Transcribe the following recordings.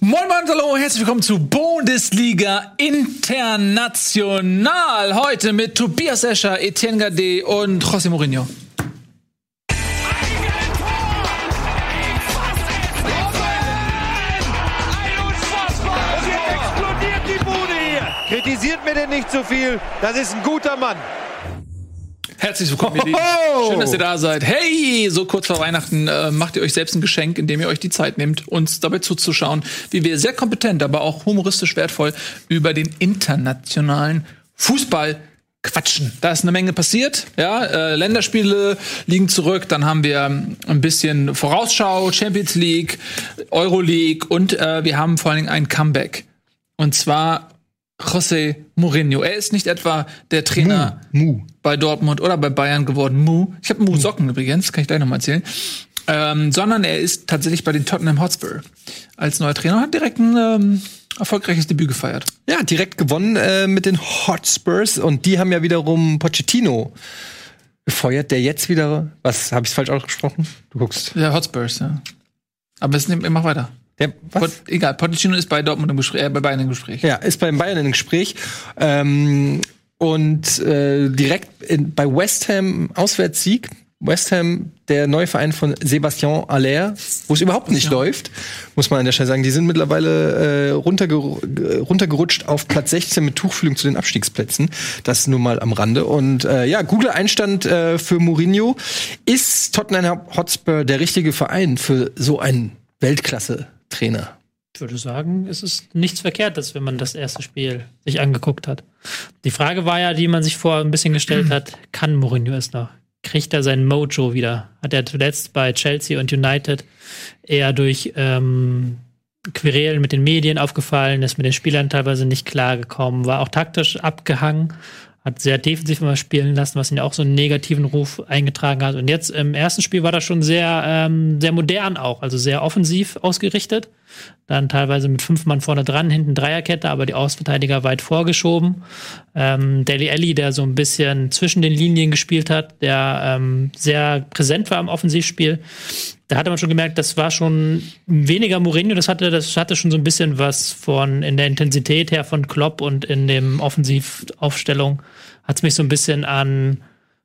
Moin Moin, hallo, herzlich willkommen zu Bundesliga International. Heute mit Tobias Escher, Etienne Gade und José Mourinho. Kritisiert mir denn nicht so viel. Das ist ein guter Mann. Herzlich willkommen, ihr Lieben. Schön, dass ihr da seid. Hey, so kurz vor Weihnachten äh, macht ihr euch selbst ein Geschenk, indem ihr euch die Zeit nehmt, uns dabei zuzuschauen, wie wir sehr kompetent, aber auch humoristisch wertvoll über den internationalen Fußball quatschen. Da ist eine Menge passiert. Ja, äh, Länderspiele liegen zurück. Dann haben wir ein bisschen Vorausschau, Champions League, Euroleague und äh, wir haben vor allen Dingen ein Comeback. Und zwar José Mourinho. Er ist nicht etwa der Trainer Mu. Bei Dortmund oder bei Bayern geworden. Mu. Ich habe Mu Socken übrigens, kann ich gleich nochmal erzählen. Ähm, sondern er ist tatsächlich bei den Tottenham Hotspur als neuer Trainer und hat direkt ein ähm, erfolgreiches Debüt gefeiert. Ja, direkt gewonnen äh, mit den Hotspurs und die haben ja wiederum Pochettino gefeuert, der jetzt wieder, was, habe ich falsch ausgesprochen? Du guckst. Ja, Hotspurs, ja. Aber es nimmt, mach weiter. Der, was? egal, Pochettino ist bei Dortmund im Gespräch, äh, bei Bayern im Gespräch. Ja, ist beim Bayern im Gespräch. Ähm, und äh, direkt in, bei West Ham Auswärtssieg. West Ham, der neue Verein von Sebastian Aller, wo es überhaupt nicht läuft, muss man an der Stelle sagen. Die sind mittlerweile äh, runterger äh, runtergerutscht auf Platz 16 mit Tuchfühlung zu den Abstiegsplätzen. Das nur mal am Rande. Und äh, ja, guter Einstand äh, für Mourinho. Ist Tottenham Hotspur der richtige Verein für so einen Weltklasse-Trainer? Ich würde sagen, es ist nichts Verkehrtes, wenn man das erste Spiel sich angeguckt hat. Die Frage war ja, die man sich vor ein bisschen gestellt hat, kann Mourinho es noch? Kriegt er sein Mojo wieder? Hat er zuletzt bei Chelsea und United eher durch ähm, Querelen mit den Medien aufgefallen, ist mit den Spielern teilweise nicht klargekommen, war auch taktisch abgehangen, hat sehr defensiv immer spielen lassen, was ihn auch so einen negativen Ruf eingetragen hat. Und jetzt im ersten Spiel war das schon sehr, ähm, sehr modern auch, also sehr offensiv ausgerichtet. Dann teilweise mit fünf Mann vorne dran, hinten Dreierkette, aber die Außenverteidiger weit vorgeschoben. Ähm, Deli Alli, der so ein bisschen zwischen den Linien gespielt hat, der ähm, sehr präsent war im Offensivspiel. Da hatte man schon gemerkt, das war schon weniger Mourinho, das hatte, das hatte schon so ein bisschen was von in der Intensität her von Klopp und in dem Offensivaufstellung hat es mich so ein bisschen an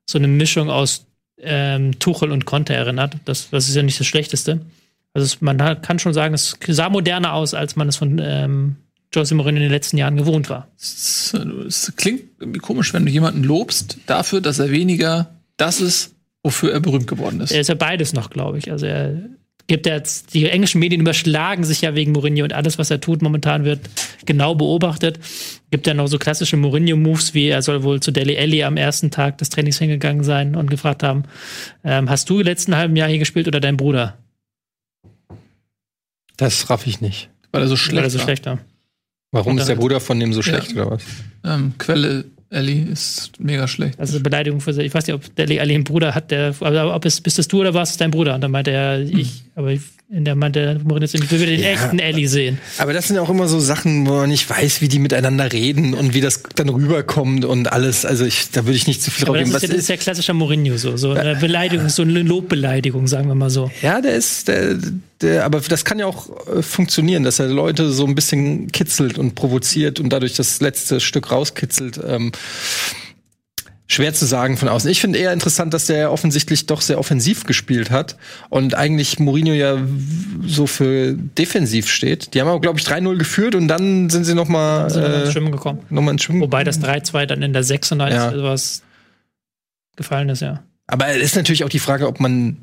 so eine Mischung aus ähm, Tuchel und Conte erinnert. Das, das ist ja nicht das Schlechteste. Also es, man kann schon sagen, es sah moderner aus, als man es von ähm, Jose Mourinho in den letzten Jahren gewohnt war. Es, es klingt komisch, wenn du jemanden lobst dafür, dass er weniger das ist, wofür er berühmt geworden ist. Er ist ja beides noch, glaube ich. Also er gibt ja jetzt, die englischen Medien überschlagen sich ja wegen Mourinho und alles, was er tut, momentan wird genau beobachtet. Gibt ja noch so klassische Mourinho-Moves, wie er soll wohl zu Deli Alli am ersten Tag des Trainings hingegangen sein und gefragt haben, ähm, hast du im letzten halben Jahr hier gespielt oder dein Bruder? Das raff ich nicht. weil er so Weil schlecht er so war. schlecht war. Warum ist der Bruder von dem so schlecht oder was? Ähm, Quelle Ellie ist mega schlecht. Also Beleidigung für ich weiß nicht, ob Alli einen Bruder hat, der, aber ob es bist es du oder was ist dein Bruder? Und dann meinte er, ich, aber in der meinte Mourinho, ich will wieder den echten Elli sehen. Aber das sind auch immer so Sachen, wo man nicht weiß, wie die miteinander reden und wie das dann rüberkommt und alles. Also ich, da würde ich nicht zu viel drauf Aber das geben. ist, ja, das ist ja klassischer Mourinho so, so eine Beleidigung, so eine Lobbeleidigung, sagen wir mal so. ja, der ist, der, der, aber das kann ja auch äh, funktionieren, dass er Leute so ein bisschen kitzelt und provoziert und dadurch das letzte Stück rauskitzelt. Ähm, schwer zu sagen von außen. Ich finde eher interessant, dass der offensichtlich doch sehr offensiv gespielt hat und eigentlich Mourinho ja so für defensiv steht. Die haben aber, glaube ich, 3-0 geführt und dann sind sie noch mal, Sind wir ins äh, Schwimmen gekommen. noch mal ins Schwimmen Wobei das 3-2 dann in der 96 Ja. was gefallen ist, ja. Aber es ist natürlich auch die Frage, ob man.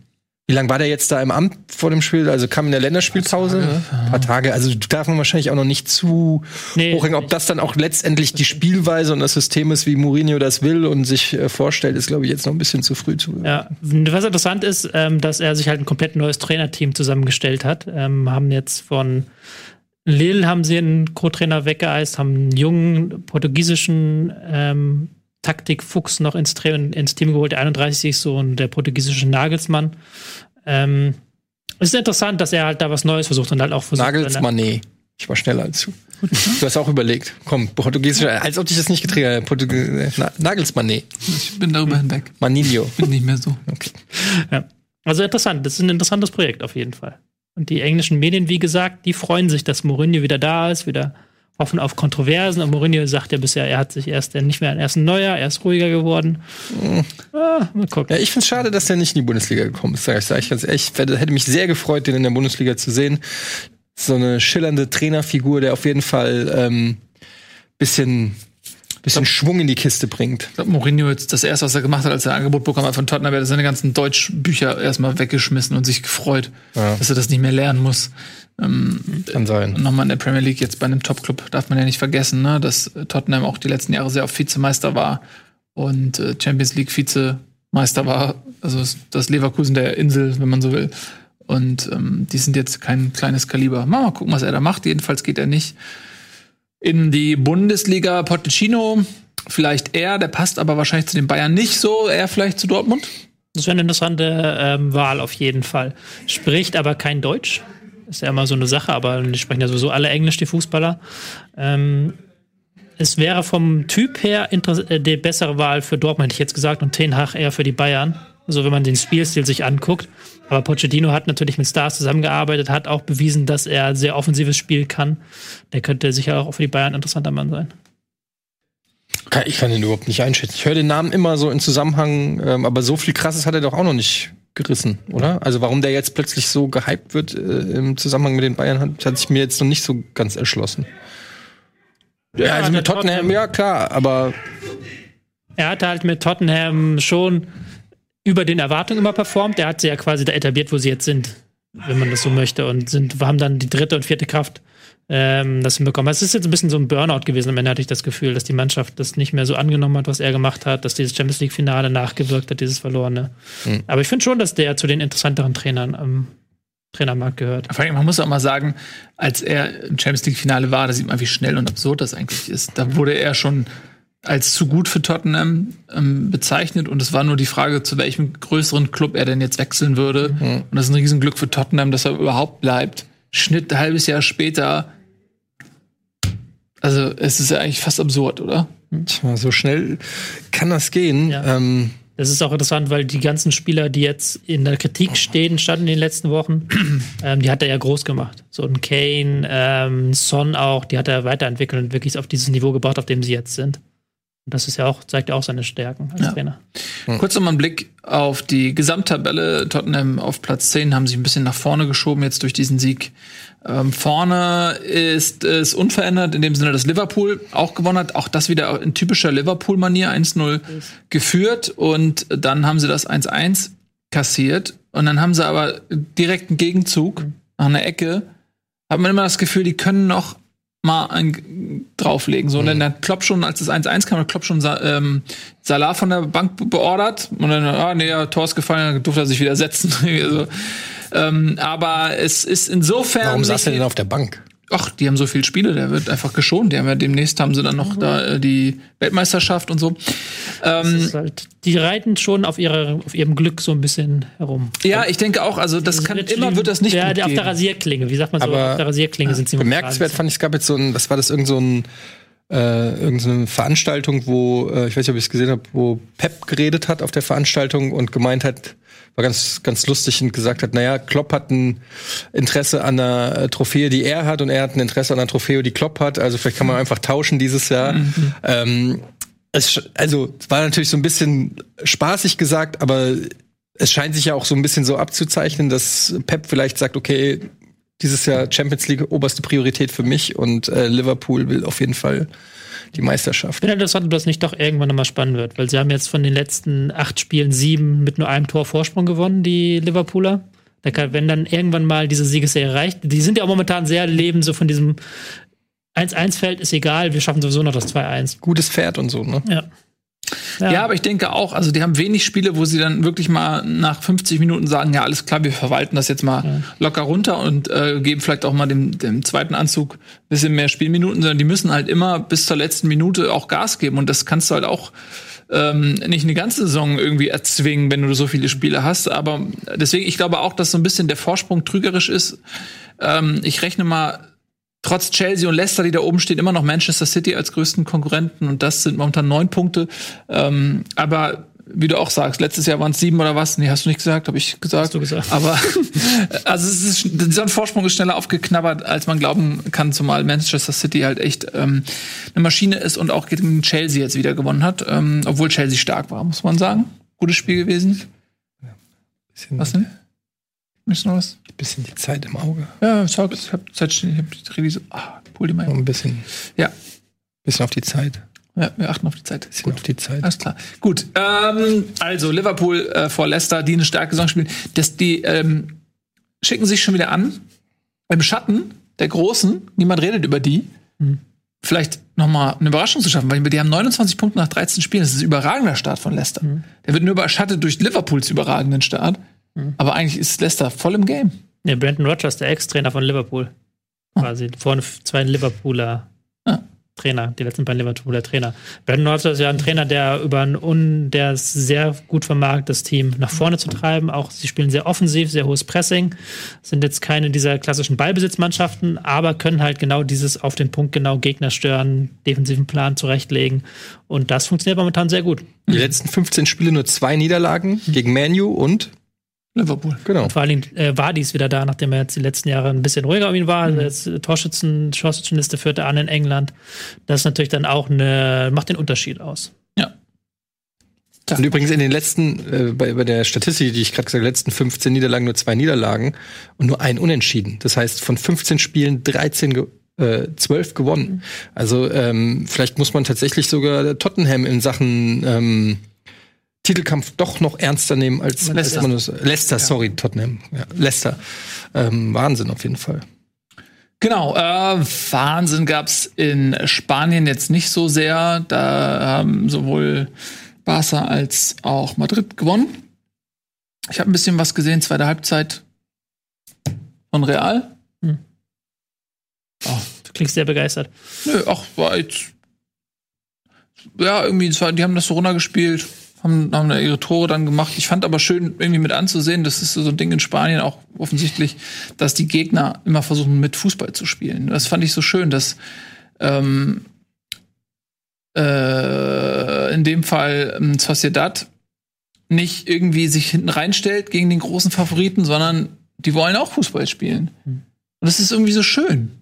Wie lange war der jetzt da im Amt vor dem Spiel? Also kam in der Länderspielpause? Tage, Ein paar Tage. Also darf man wahrscheinlich auch noch nicht zu Nee, hochhängen. Ob das dann auch letztendlich die Spielweise und das System ist, wie Mourinho das will und sich äh, vorstellt, ist, glaube ich, jetzt noch ein bisschen zu früh zu. Ja, was interessant ist, ähm, dass er sich halt ein komplett neues Trainerteam zusammengestellt hat. Ähm, haben jetzt von Lille haben sie einen Co-Trainer weggeeist, haben einen jungen portugiesischen ähm, Taktikfuchs noch ins, ins Team geholt. Der 31 ist so ein, der portugiesische Nagelsmann. Ähm, es ist interessant, dass er halt da was Neues versucht und halt auch versucht. Nagelsmann, nee. Ich war schneller als du. Du hast auch überlegt. Komm, Portugiesisch, als ob dich das nicht getriggert hätte. Portugies Na, Nagelsmann, nee. Ich bin darüber hinweg. Maninho. Bin nicht mehr so. Okay. Ja. Also interessant, das ist ein interessantes Projekt auf jeden Fall. Und die englischen Medien, wie gesagt, die freuen sich, dass Mourinho wieder da ist, wieder hoffen auf Kontroversen. Und Mourinho sagt ja bisher, er hat sich erst nicht mehr erst ein neuer, er ist ruhiger geworden. Mhm. Ah, mal gucken. Ja, ich finde es schade, dass er nicht in die Bundesliga gekommen ist. Sag ich, sag ich ganz ehrlich, ich hätte mich sehr gefreut, den in der Bundesliga zu sehen. So eine schillernde Trainerfigur, der auf jeden Fall ähm, bisschen bisschen glaub, Schwung in die Kiste bringt. Ich glaube, Mourinho jetzt das erste, was er gemacht hat, als er ein Angebot bekommen hat von Tottenham, er hat seine ganzen Deutschbücher erstmal weggeschmissen und sich gefreut, ja. dass er das nicht mehr lernen muss. Ähm, Kann sein. Nochmal in der Premier League jetzt bei einem Top-Club darf man ja nicht vergessen, ne, dass Tottenham auch die letzten Jahre sehr oft Vizemeister war und äh, Champions League Vizemeister war. Also das Leverkusen der Insel, wenn man so will. Und ähm, die sind jetzt kein kleines Kaliber. Mal gucken, was er da macht. Jedenfalls geht er nicht in die Bundesliga. Pochettino, vielleicht er, der passt aber wahrscheinlich zu den Bayern nicht so, er vielleicht zu Dortmund. Das wäre eine interessante ähm, Wahl auf jeden Fall. Spricht aber kein Deutsch. Ist ja immer so eine Sache, aber die sprechen ja sowieso alle Englisch, die Fußballer. Ähm, es wäre vom Typ her äh, die bessere Wahl für Dortmund, hätte ich jetzt gesagt, und Ten Hag eher für die Bayern. Also wenn man den Spielstil sich anguckt. Aber Pochettino hat natürlich mit Stars zusammengearbeitet, hat auch bewiesen, dass er sehr offensives Spiel kann. Der könnte sicher auch für die Bayern ein interessanter Mann sein. Ich kann ihn überhaupt nicht einschätzen. Ich höre den Namen immer so in Zusammenhang, ähm, aber so viel Krasses hat er doch auch noch nicht gerissen, oder? Also warum der jetzt plötzlich so gehypt wird äh, im Zusammenhang mit den Bayern, hat, hat sich mir jetzt noch nicht so ganz erschlossen. Ja, also mit Tottenham, Tottenham, ja klar, aber er hat halt mit Tottenham schon über den Erwartungen immer performt. Er hat sie ja quasi da etabliert, wo sie jetzt sind, wenn man das so möchte. Und sind, wir haben dann die dritte und vierte Kraft ähm, das hinbekommen. Es ist jetzt ein bisschen so ein Burnout gewesen. Am Ende hatte ich das Gefühl, dass die Mannschaft das nicht mehr so angenommen hat, was er gemacht hat, dass dieses Champions League-Finale nachgewirkt hat, dieses Verlorene. Mhm. Aber ich finde schon, dass der zu den interessanteren Trainern am Trainermarkt gehört. Vor allem, man muss auch mal sagen, als er im Champions League-Finale war, da sieht man, wie schnell und absurd das eigentlich ist. Da wurde er schon als zu gut für Tottenham ähm, bezeichnet und es war nur die Frage, zu welchem größeren Club er denn jetzt wechseln würde. Mhm. Und das ist ein Riesenglück für Tottenham, dass er überhaupt bleibt. Schnitt ein halbes Jahr später. Also es ist ja eigentlich fast absurd, oder? Tja, so schnell kann das gehen. Ja. Ähm das ist auch interessant, weil die ganzen Spieler, die jetzt in der Kritik stehen, standen in den letzten Wochen, ähm, die hat er ja groß gemacht. So ein Kane, ähm, Son auch, die hat er weiterentwickelt und wirklich auf dieses Niveau gebracht, auf dem sie jetzt sind. Und das ist ja auch, zeigt ja auch seine Stärken als ja. Trainer. Hm. Kurz nochmal ein Blick auf die Gesamttabelle. Tottenham auf Platz 10 haben sich ein bisschen nach vorne geschoben jetzt durch diesen Sieg. Ähm, vorne ist es unverändert in dem Sinne, dass Liverpool auch gewonnen hat. Auch das wieder in typischer Liverpool-Manier 1-0 geführt. Und dann haben sie das 1-1 kassiert. Und dann haben sie aber direkt einen Gegenzug mhm. nach einer Ecke. Hat man immer das Gefühl, die können noch mal ein, drauflegen. So, mhm. und dann hat Klopp schon, als das 1-1 kam, hat Klopp schon ähm, Salah von der Bank beordert. Und dann, ah, nee, ja, Tor ist gefallen, dann durfte er sich wieder setzen. also, ähm, aber es ist insofern. Warum saß er denn auf der Bank? Ach, die haben so viele Spiele, der wird einfach geschont. Die haben ja demnächst haben sie dann noch mhm. da äh, die Weltmeisterschaft und so. Ähm, halt, die reiten schon auf, ihre, auf ihrem Glück so ein bisschen herum. Ja, ich denke auch. Also das kann immer wird das nicht ja, gut auf der Rasierklinge. Wie sagt man so? Aber, auf der Rasierklinge sind sie bemerkenswert fand ich. Es gab jetzt so ein, was war das irgend so ein äh, irgendeine Veranstaltung, wo äh, ich weiß nicht, ob ich es gesehen habe, wo Pep geredet hat auf der Veranstaltung und gemeint hat, war ganz, ganz lustig und gesagt hat, naja, Klopp hat ein Interesse an einer äh, Trophäe, die er hat und er hat ein Interesse an einer Trophäe, die Klopp hat. Also vielleicht kann man einfach tauschen dieses Jahr. Mhm. Ähm, es, also, es war natürlich so ein bisschen spaßig gesagt, aber es scheint sich ja auch so ein bisschen so abzuzeichnen, dass Pep vielleicht sagt, okay, dieses Jahr Champions League oberste Priorität für mich und äh, Liverpool will auf jeden Fall die Meisterschaft. Ich finde interessant, ob das nicht doch irgendwann nochmal spannend wird, weil sie haben jetzt von den letzten acht Spielen sieben mit nur einem Tor Vorsprung gewonnen, die Liverpooler. Da kann, wenn dann irgendwann mal diese Siegesserie reicht, die sind ja auch momentan sehr leben so von diesem 1-1-Feld ist egal, wir schaffen sowieso noch das 2-1. Gutes Pferd und so, ne? Ja. Ja. ja. aber ich denke auch, also die haben wenig Spiele, wo sie dann wirklich mal nach 50 Minuten sagen, ja, alles klar, wir verwalten das jetzt mal ja. locker runter und äh, geben vielleicht auch mal dem, dem zweiten Anzug bisschen mehr Spielminuten, sondern die müssen halt immer bis zur letzten Minute auch Gas geben und das kannst du halt auch ähm, nicht eine ganze Saison irgendwie erzwingen, wenn du so viele Spiele hast. Aber deswegen, ich glaube auch, dass so ein bisschen der Vorsprung trügerisch ist. Ähm, ich rechne mal trotz Chelsea und Leicester, die da oben stehen, immer noch Manchester City als größten Konkurrenten und das sind momentan neun Punkte. Ähm, aber wie du auch sagst, letztes Jahr waren es sieben oder was? Nee, hast du nicht gesagt, habe ich gesagt. Hast du gesagt. Aber also es ist, dieser Vorsprung ist schneller aufgeknabbert, als man glauben kann, zumal Manchester City halt echt ähm, eine Maschine ist und auch gegen Chelsea jetzt wieder gewonnen hat, ähm, obwohl Chelsea stark war, muss man sagen. Gutes Spiel gewesen. Bisschen, Was denn? Noch was? bisschen die Zeit im Auge. Ja, ich hab, ich hab Zeit stehen, ich hab die so, ah, pull die mal. Ein bisschen, Ja, bisschen auf die Zeit. ja, wir achten auf die Zeit. Bisschen auf die Zeit. Alles klar. Gut. Ähm, also Liverpool äh, vor Leicester, die eine starke Saison spielen. Das, die ähm, schicken sich schon wieder an. Im Schatten der Großen, niemand redet über die. Vielleicht noch mal eine Überraschung zu schaffen, weil die haben 29 Punkte nach 13 Spielen. Das ist ein überragender Start von Leicester. Der wird nur überschattet durch Liverpools überragenden Start. Aber eigentlich ist Leicester voll im Game. Ja, Brandon Rogers, der Ex-Trainer von Liverpool. Quasi. Vorne zwei Liverpooler Ah. Trainer, die letzten beiden Liverpooler Trainer. Brandon Rogers ist ja ein Trainer, der über ein un, der es sehr gut vermag, das Team nach vorne zu treiben. Auch sie spielen sehr offensiv, sehr hohes Pressing, sind jetzt keine dieser klassischen Ballbesitzmannschaften, aber können halt genau dieses auf den Punkt genau Gegner stören, defensiven Plan zurechtlegen. Und das funktioniert momentan sehr gut. Die letzten 15 Spiele nur zwei Niederlagen gegen Manu und Liverpool. genau. Vor allem äh, Vardy ist wieder da, nachdem er jetzt die letzten Jahre ein bisschen ruhiger um ihn war. Mhm. Also jetzt äh, Torschützen, Torschützenliste führt er an in England. Das ist natürlich dann auch eine, macht den Unterschied aus. Ja. Und übrigens in den letzten, äh, bei, bei der Statistik, die ich gerade gesagt habe, letzten 15 Niederlagen nur zwei Niederlagen und nur ein Unentschieden. Das heißt, von 15 Spielen 13 ge äh, 12 gewonnen. Also ähm, vielleicht muss man tatsächlich sogar Tottenham in Sachen ähm, Titelkampf doch noch ernster nehmen als Leicester. als man das, Leicester, sorry, Tottenham. Ja, Leicester. Ähm, Wahnsinn auf jeden Fall. Genau, äh, Wahnsinn gab's in Spanien jetzt nicht so sehr. Da haben sowohl Barca als auch Madrid gewonnen. Ich habe ein bisschen was gesehen, zweite Halbzeit von Real. Du klingst sehr begeistert. Nö, ach, war jetzt. Ja, irgendwie, es die haben das so runtergespielt, haben, haben da ihre Tore dann gemacht. Ich fand aber schön, irgendwie mit anzusehen, das ist so ein Ding in Spanien auch offensichtlich, dass die Gegner immer versuchen, mit Fußball zu spielen. Das fand ich so schön, dass ähm, äh, in dem Fall ähm, Sociedad nicht irgendwie sich hinten reinstellt gegen den großen Favoriten, sondern die wollen auch Fußball spielen. Und das ist irgendwie so schön.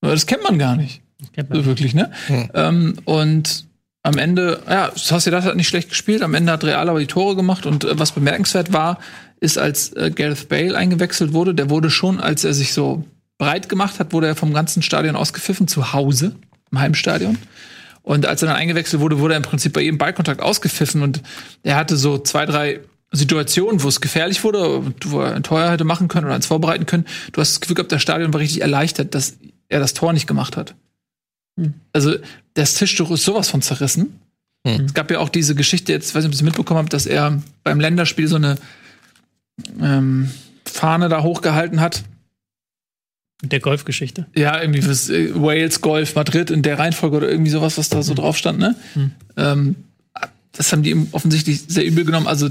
Aber Das kennt man gar nicht. Kennt man. So wirklich, ne? Ähm, und am Ende, ja, Sociedad hat nicht schlecht gespielt, am Ende hat Real aber die Tore gemacht und äh, was bemerkenswert war, ist, als äh, Gareth Bale eingewechselt wurde, der wurde schon, als er sich so breit gemacht hat, wurde er vom ganzen Stadion ausgepfiffen, zu Hause, im Heimstadion. Und als er dann eingewechselt wurde, wurde er im Prinzip bei jedem Ballkontakt ausgepfiffen und er hatte so zwei, drei Situationen, wo es gefährlich wurde, wo er ein Tor hätte machen können oder eins vorbereiten können. Du hast das Gefühl gehabt, das Stadion war richtig erleichtert, dass er das Tor nicht gemacht hat. Also das Tischtuch ist sowas von zerrissen. Es gab ja auch diese Geschichte, jetzt weiß nicht, ob ihr es mitbekommen habt, dass er beim Länderspiel so eine ähm, Fahne da hochgehalten hat. Mit der Golfgeschichte. Ja, irgendwie fürs äh, Wales, Golf, Madrid in der Reihenfolge oder irgendwie sowas, was da so drauf stand, ne? Ähm, das haben die ihm offensichtlich sehr übel genommen. Also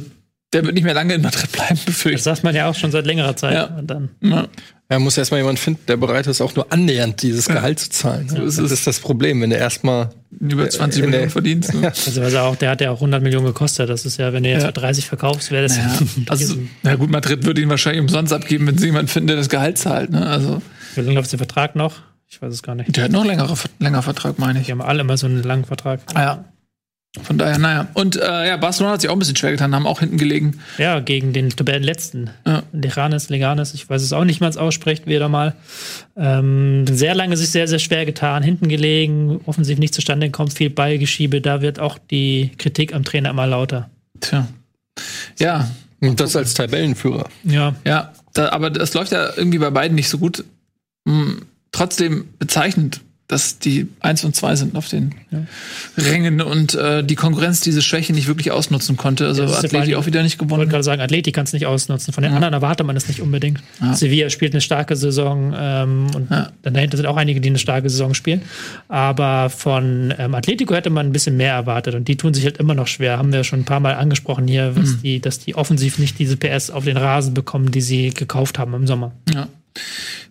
der wird nicht mehr lange in Madrid bleiben, Das befürchte sagt man ja auch schon seit längerer Zeit. Ja. Und dann. Ja. Ja, muss erstmal jemand finden, der bereit ist, auch nur annähernd dieses Gehalt zu zahlen. So ist das es. ist das Problem, wenn du erstmal Über 20 in der- Millionen verdient. Ne? also, also auch, der hat ja auch 100 Millionen gekostet. Das ist ja, wenn du jetzt Ja. für 30 verkaufst, wäre das Ja, also, na gut, Madrid würde ihn wahrscheinlich umsonst abgeben, wenn sie jemanden finden, der das Gehalt zahlt. Ne? Also, Wie lange läuft der Vertrag noch? Ich weiß es gar nicht. der hat noch längere, länger Vertrag, meine ich. Die haben alle immer so einen langen Vertrag. Ah, ja. Von daher, naja. Und äh, ja, Barcelona hat sich auch ein bisschen schwer getan, haben auch hinten gelegen. Ja, gegen den Tabellenletzten. Ja. Leganes, Leganes, ich weiß es auch nicht, wie man es ausspricht, wieder mal. Ähm, sehr lange sich sehr, sehr schwer getan, hinten gelegen, offensiv nicht zustande gekommen, viel Ballgeschiebe. Da wird auch die Kritik am Trainer immer lauter. Tja. Ja, und das als Tabellenführer. Ja, ja. Da, aber das läuft ja irgendwie bei beiden nicht so gut. Hm, trotzdem bezeichnend, dass die eins und zwei sind auf den Rängen und äh, die Konkurrenz diese Schwäche nicht wirklich ausnutzen konnte. Also Ja, ja Atleti auch wieder nicht Ich wollte gewonnen. gerade sagen, Atleti kann es nicht ausnutzen. Von den anderen erwartet man es nicht unbedingt. Ja. Sevilla spielt eine starke Saison ähm, und Ja. dann dahinter sind auch einige, die eine starke Saison spielen. Aber von ähm, Atletico hätte man ein bisschen mehr erwartet und die tun sich halt immer noch schwer. Haben wir schon ein paar Mal angesprochen hier, Mhm. die, dass die offensiv nicht diese PS auf den Rasen bekommen, die sie gekauft haben im Sommer. Ja.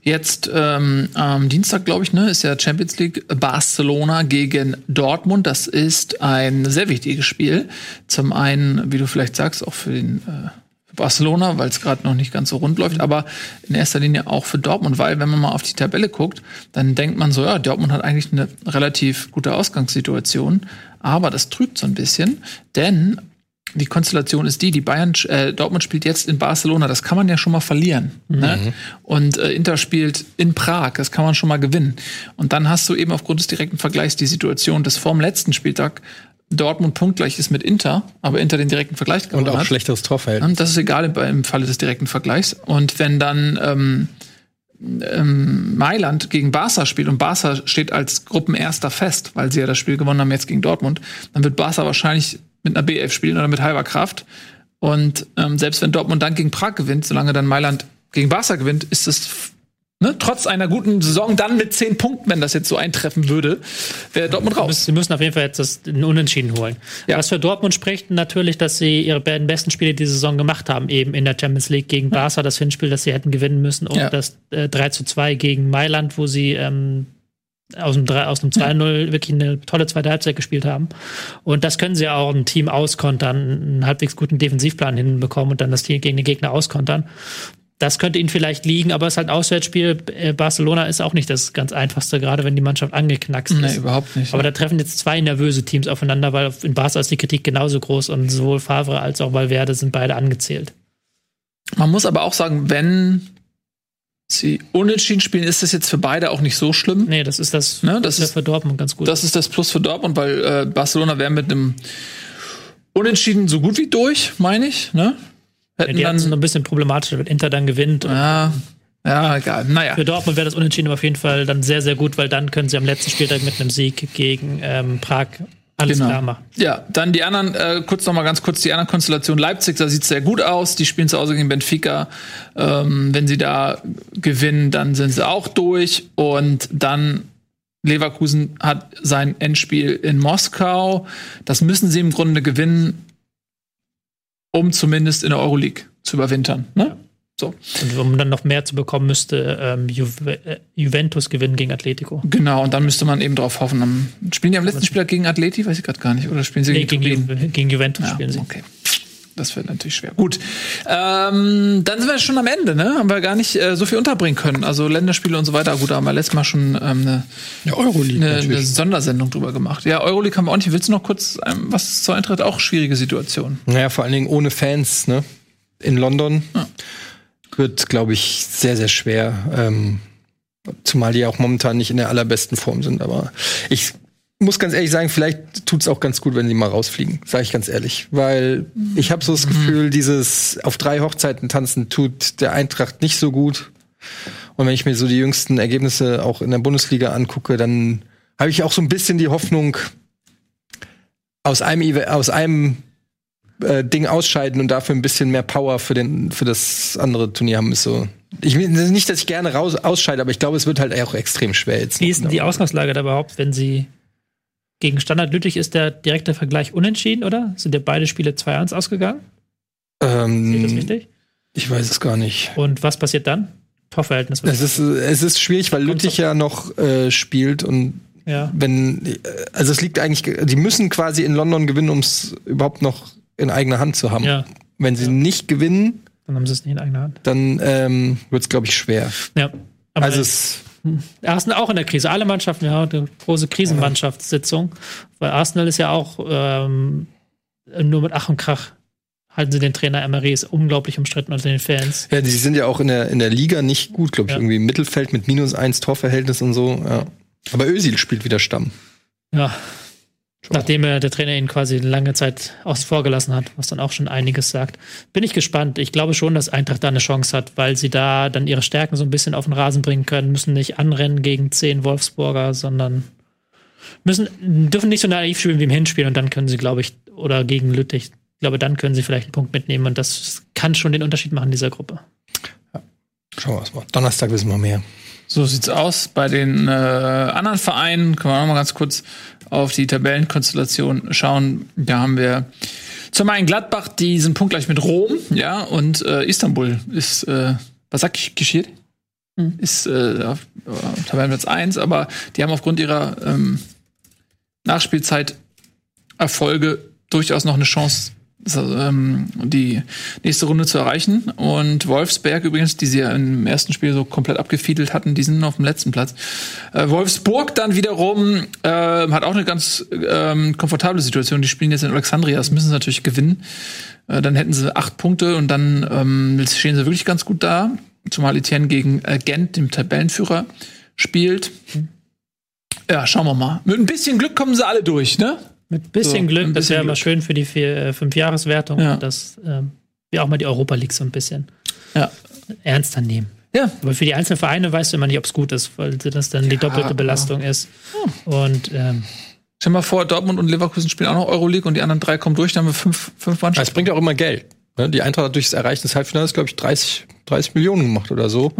Jetzt ähm, am Dienstag, glaube ich, ne, ist ja Champions League Barcelona gegen Dortmund. Das ist ein sehr wichtiges Spiel. Zum einen, wie du vielleicht sagst, auch für den äh, für Barcelona, weil es gerade noch nicht ganz so rund läuft, aber in erster Linie auch für Dortmund, weil wenn man mal auf die Tabelle guckt, dann denkt man so, ja, Dortmund hat eigentlich eine relativ gute Ausgangssituation, aber das trügt so ein bisschen, denn die Konstellation ist die, die Bayern, äh, Dortmund spielt jetzt in Barcelona, das kann man ja schon mal verlieren. Ne? Und äh, Inter spielt in Prag, das kann man schon mal gewinnen. Und dann hast du eben aufgrund des direkten Vergleichs die Situation, dass vorm letzten Spieltag Dortmund punktgleich ist mit Inter, aber Inter den direkten Vergleich Und gewonnen auch hat. schlechteres Torverhältnis. Und das ist egal im Falle des direkten Vergleichs. Und wenn dann ähm, ähm, Mailand gegen Barca spielt und Barca steht als Gruppenerster fest, weil sie ja das Spiel gewonnen haben jetzt gegen Dortmund, dann wird Barca wahrscheinlich mit einer B11 spielen oder mit halber Kraft. Und ähm, selbst wenn Dortmund dann gegen Prag gewinnt, solange dann Mailand gegen Barca gewinnt, ist es ne, trotz einer guten Saison dann mit zehn Punkten, wenn das jetzt so eintreffen würde, wäre Dortmund raus. Sie müssen auf jeden Fall jetzt das einen Unentschieden holen. Ja. Was für Dortmund spricht natürlich, dass sie ihre beiden besten Spiele diese Saison gemacht haben, eben in der Champions League gegen Barca, das Hinspiel, das sie hätten gewinnen müssen, und Ja. das äh, 3 zu 2 gegen Mailand, wo sie ähm, aus dem, 3 aus dem 2-0 wirklich eine tolle zweite Halbzeit gespielt haben. Und das können sie auch ein Team auskontern, einen halbwegs guten Defensivplan hinbekommen und dann das Team gegen den Gegner auskontern. Das könnte ihnen vielleicht liegen, aber es ist halt ein Auswärtsspiel. Äh, Barcelona ist auch nicht das ganz einfachste, gerade wenn die Mannschaft angeknackst Nee, ist. überhaupt nicht. Aber da treffen jetzt zwei nervöse Teams aufeinander, weil in Barca ist die Kritik genauso groß und sowohl Favre als auch Valverde sind beide angezählt. Man muss aber auch sagen, wenn sie unentschieden spielen, ist das jetzt für beide auch nicht so schlimm. Nee, das ist das, Ne, das ist ja ist- für Dortmund ganz gut. Das ist das Plus für Dortmund, weil äh, Barcelona wäre mit einem Unentschieden so gut wie durch, meine ich. Ne? ja, Hätten die es noch dann, ein bisschen problematischer, wenn Inter dann gewinnt. Ja, ja, egal. Naja. für Dortmund wäre das Unentschieden auf jeden Fall dann sehr, sehr gut, weil dann können sie am letzten Spieltag mit einem Sieg gegen ähm, Prag alles Genau. klar machen. Ja, dann die anderen, äh, kurz noch mal ganz kurz die anderen Konstellationen. Leipzig, da sieht's sehr gut aus. Die spielen zu Hause gegen Benfica. Ähm, wenn sie da gewinnen, dann sind sie auch durch. Und dann Leverkusen hat sein Endspiel in Moskau. Das müssen sie im Grunde gewinnen, um zumindest in der Euroleague zu überwintern. Ne? So. Und um dann noch mehr zu bekommen, müsste ähm, Juve äh, Juventus gewinnen gegen Atletico. Genau, und dann müsste man eben drauf hoffen. Am, spielen die am letzten Spieltag gegen Atleti? Weiß ich gerade gar nicht. Oder spielen sie Nee, gegen, gegen? Ju gegen Juventus Ja, spielen sie. okay. Das wird natürlich schwer. Gut. Ähm, dann sind wir schon am Ende, ne? Haben wir gar nicht äh, so viel unterbringen können. Also Länderspiele und so weiter. Gut, da haben wir letztes Mal schon ähm, eine, Ja, Euroleague eine, eine. Sondersendung drüber gemacht. Ja, Euroleague haben wir auch nicht. Willst du noch kurz ähm, was zur Eintritt? Auch schwierige Situation. Naja, vor allen Dingen ohne Fans, ne? In London Ja. Wird, glaube ich, sehr, sehr schwer. Ähm, zumal die auch momentan nicht in der allerbesten Form sind. Aber ich muss ganz ehrlich sagen, vielleicht tut's auch ganz gut, wenn sie mal rausfliegen. Sage ich ganz ehrlich. Weil ich habe so das Gefühl, dieses auf drei Hochzeiten tanzen tut der Eintracht nicht so gut. Und wenn ich mir so die jüngsten Ergebnisse auch in der Bundesliga angucke, dann habe ich auch so ein bisschen die Hoffnung, aus einem, aus einem äh, Ding ausscheiden und dafür ein bisschen mehr Power für, den, für das andere Turnier haben, ist so. Ich nicht, dass ich gerne raus, ausscheide, aber ich glaube, es wird halt auch extrem schwer jetzt. Wie ist denn die Ausgangslage da überhaupt, wenn sie gegen Standard Lüttich ist der direkte Vergleich unentschieden, oder? Sind ja beide Spiele 2-1 ausgegangen? Sehe ich das Ähm, richtig? ich weiß es gar nicht. Und was passiert dann? Torverhältnis. Es ist, es ist schwierig, weil Lüttich ja noch äh, spielt und ja. wenn, äh, also es liegt eigentlich, die müssen quasi in London gewinnen, um es überhaupt noch in eigener Hand zu haben. ja, Wenn sie nicht gewinnen, dann haben sie es nicht in eigener Hand. dann ähm, wird es, glaube ich, schwer. Ja. Aber Also es, Arsenal auch in der Krise. Alle Mannschaften, ja, eine große Krisenmannschaftssitzung. Weil Arsenal ist ja auch ähm, nur mit Ach und Krach halten sie den Trainer Emery, ist unglaublich umstritten unter den Fans. ja, die sind ja auch in der, in der Liga nicht gut, glaube ich, Ja. irgendwie im Mittelfeld mit minus eins Torverhältnis und so. Ja. Aber Özil spielt wieder Stamm. Ja. Nachdem er der Trainer ihn quasi lange Zeit außen vor gelassen hat, was dann auch schon einiges sagt. Bin ich gespannt. Ich glaube schon, dass Eintracht da eine Chance hat, weil sie da dann ihre Stärken so ein bisschen auf den Rasen bringen können, müssen nicht anrennen gegen zehn Wolfsburger, sondern müssen, dürfen nicht so naiv spielen wie im Hinspiel und dann können sie, glaube ich, oder gegen Lüttich, ich glaube, dann können sie vielleicht einen Punkt mitnehmen und das kann schon den Unterschied machen in dieser Gruppe. Schauen wir mal. Donnerstag wissen wir mehr. So sieht's aus. Bei den äh, anderen Vereinen können wir noch mal ganz kurz auf die Tabellenkonstellation schauen. Da haben wir zum einen Gladbach, die sind punktgleich mit Rom, ja, und äh, Istanbul ist, äh, was sag ich, geschieht? ist äh, auf äh, Tabellenplatz 1, aber die haben aufgrund ihrer ähm, Nachspielzeit Erfolge durchaus noch eine Chance, die nächste Runde zu erreichen. Und Wolfsberg übrigens, die sie ja im ersten Spiel so komplett abgefiedelt hatten, die sind auf dem letzten Platz. Äh, Wolfsburg dann wiederum äh, hat auch eine ganz ähm, komfortable Situation. Die spielen jetzt in Alexandria, das müssen sie natürlich gewinnen. Äh, dann hätten sie acht Punkte und dann ähm, stehen sie wirklich ganz gut da. Zumal Etienne gegen äh, Gent, dem Tabellenführer, spielt. Ja, schauen wir mal. Mit ein bisschen Glück kommen sie alle durch, ne? Mit bisschen So, Glück, ein das wäre immer schön für die vier, äh, Fünfjahreswertung, Ja. dass ähm, wir auch mal die Europa League so ein bisschen Ja. ernster nehmen. Ja. Aber für die einzelnen Vereine weißt du immer nicht, ob es gut ist, weil das dann die doppelte Belastung ist. Und ähm, Stell mal vor, Dortmund und Leverkusen spielen auch noch Euroleague und die anderen drei kommen durch, dann haben wir fünf, fünf Das Mannschaften. bringt ja auch immer Geld. Ne? Die Eintracht hat durch das Erreichen des Halbfinales, glaube ich, 30, 30 Millionen gemacht oder so.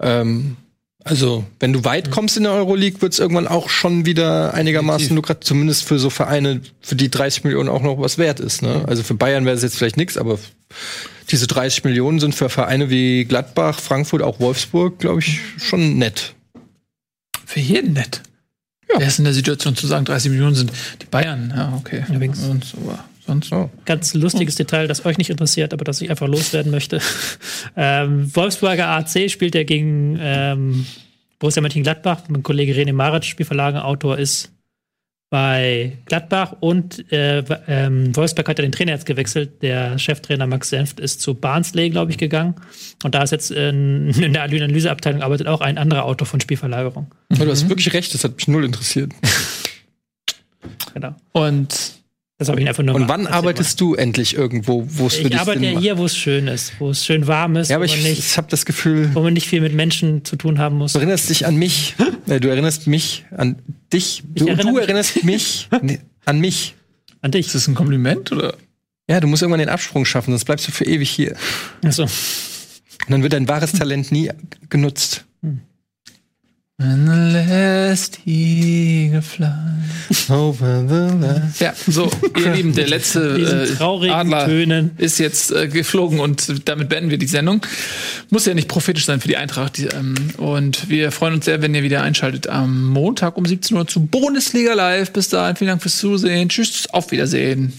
Ähm, also, wenn du weit kommst in der Euroleague, wird es irgendwann auch schon wieder einigermaßen lukrativ, zumindest für so Vereine, für die 30 Millionen auch noch was wert ist. Ne? Also für Bayern wäre es jetzt vielleicht nichts, aber diese 30 Millionen sind für Vereine wie Gladbach, Frankfurt, auch Wolfsburg, glaube ich, schon nett. Für jeden nett. Wer ist in der Situation zu sagen, 30 Millionen sind die Bayern? Ja, okay. Aber sonst. Ja. ganz lustiges Detail, das euch nicht interessiert, aber das ich einfach loswerden möchte. ähm, Wolfsburger AC spielt ja gegen ähm, Borussia Mönchengladbach. Mein Kollege René Maric, Spielverlage, Autor ist bei Gladbach und äh, ähm, Wolfsburg hat ja den Trainer jetzt gewechselt. Der Cheftrainer Max Senft ist zu Barnsley, glaube ich, gegangen. Und da ist jetzt in, in der Analyseabteilung arbeitet auch ein anderer Autor von Spielverlagerung. Ja, Du hast wirklich recht, das hat mich null interessiert. Genau. Und Das habe ich einfach nur Und wann arbeitest du endlich irgendwo, wo es für Ich dich arbeite Sinn ja macht? hier, wo es schön ist, wo es schön warm ist, Ja, aber ich, nicht, ich habe das Gefühl, wo man nicht viel mit Menschen zu tun haben muss. Du erinnerst dich an mich. Äh, Du erinnerst mich an dich. Du, erinnere du mich- erinnerst mich nee, an mich. An dich. ist das ein Kompliment oder? Ja, du musst irgendwann den Absprung schaffen, sonst bleibst du für ewig hier. Achso. Und dann wird dein wahres Talent nie genutzt. Eine lästige Fly. Ja, so, ihr Lieben, der letzte äh, Adler Tönen. ist jetzt äh, geflogen und damit beenden wir die Sendung. Muss ja nicht prophetisch sein für die Eintracht. Die, ähm, und wir freuen uns sehr, wenn ihr wieder einschaltet am Montag um 17 Uhr zu Bundesliga Live. Bis dahin, vielen Dank fürs Zusehen. Tschüss, auf Wiedersehen.